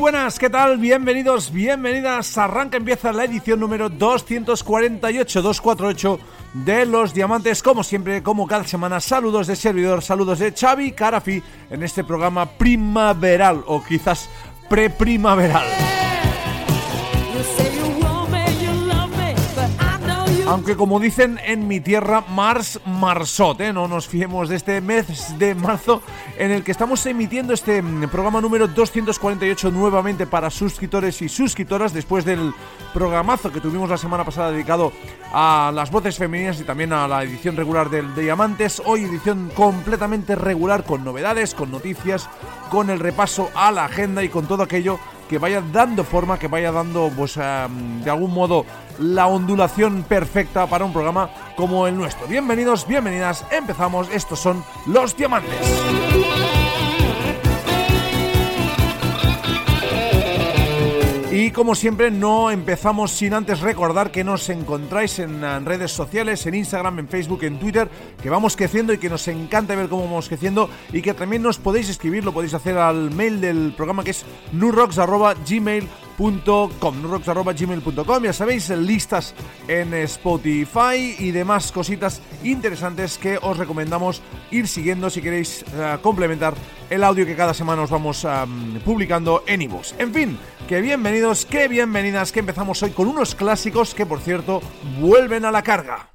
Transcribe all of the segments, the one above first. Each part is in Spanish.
buenas, ¿qué tal? Bienvenidos, bienvenidas. Arranca, empieza la edición número 248, 248 de Los Diamantes. Como siempre, como cada semana, saludos de servidor, saludos de Xavi Carafi en este programa primaveral o quizás preprimaveral. Aunque como dicen en mi tierra, Mars Marsot, ¿eh? no nos fiemos de este mes de marzo en el que estamos emitiendo este mm, programa número 248 nuevamente para suscriptores y suscriptoras después del programazo que tuvimos la semana pasada dedicado a las voces femeninas y también a la edición regular del Diamantes. Hoy edición completamente regular con novedades, con noticias, con el repaso a la agenda y con todo aquello que vaya dando forma, que vaya dando, pues, em, de algún modo, la ondulación perfecta para un programa como el nuestro. Bienvenidos, bienvenidas, empezamos. Estos son los diamantes. Y como siempre, no empezamos sin antes recordar que nos encontráis en, redes sociales, en Instagram, en Facebook, en Twitter, que vamos creciendo y que nos encanta ver cómo vamos creciendo y que también nos podéis escribir, lo podéis hacer al mail del programa que es nurrocks.gmail.com nurrocks.gmail.com ya sabéis, listas en Spotify y demás cositas interesantes que os recomendamos ir siguiendo si queréis eh, complementar el audio que cada semana os vamos am, publicando en ebooks. En fin, que bienvenidos, que bienvenidas, que empezamos hoy con unos clásicos que por cierto vuelven a la carga.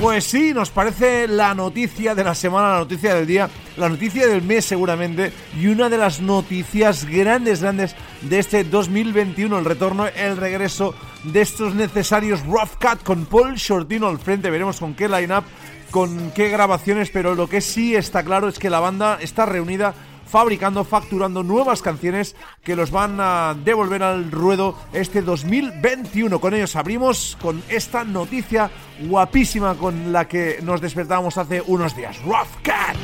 Pues sí, nos parece la noticia de la semana, la noticia del día, la noticia del mes seguramente y una de las noticias grandes, grandes de este 2021, el retorno, el regreso de estos necesarios Rough Cut con Paul Shortino al frente, veremos con qué line-up, con qué grabaciones, pero lo que sí está claro es que la banda está reunida fabricando, facturando nuevas canciones que los van a devolver al ruedo este 2021. Con ellos abrimos con esta noticia guapísima con la que nos despertamos hace unos días. Rough Cat.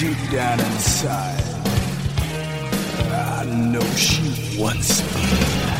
deep down inside, I know she wants me.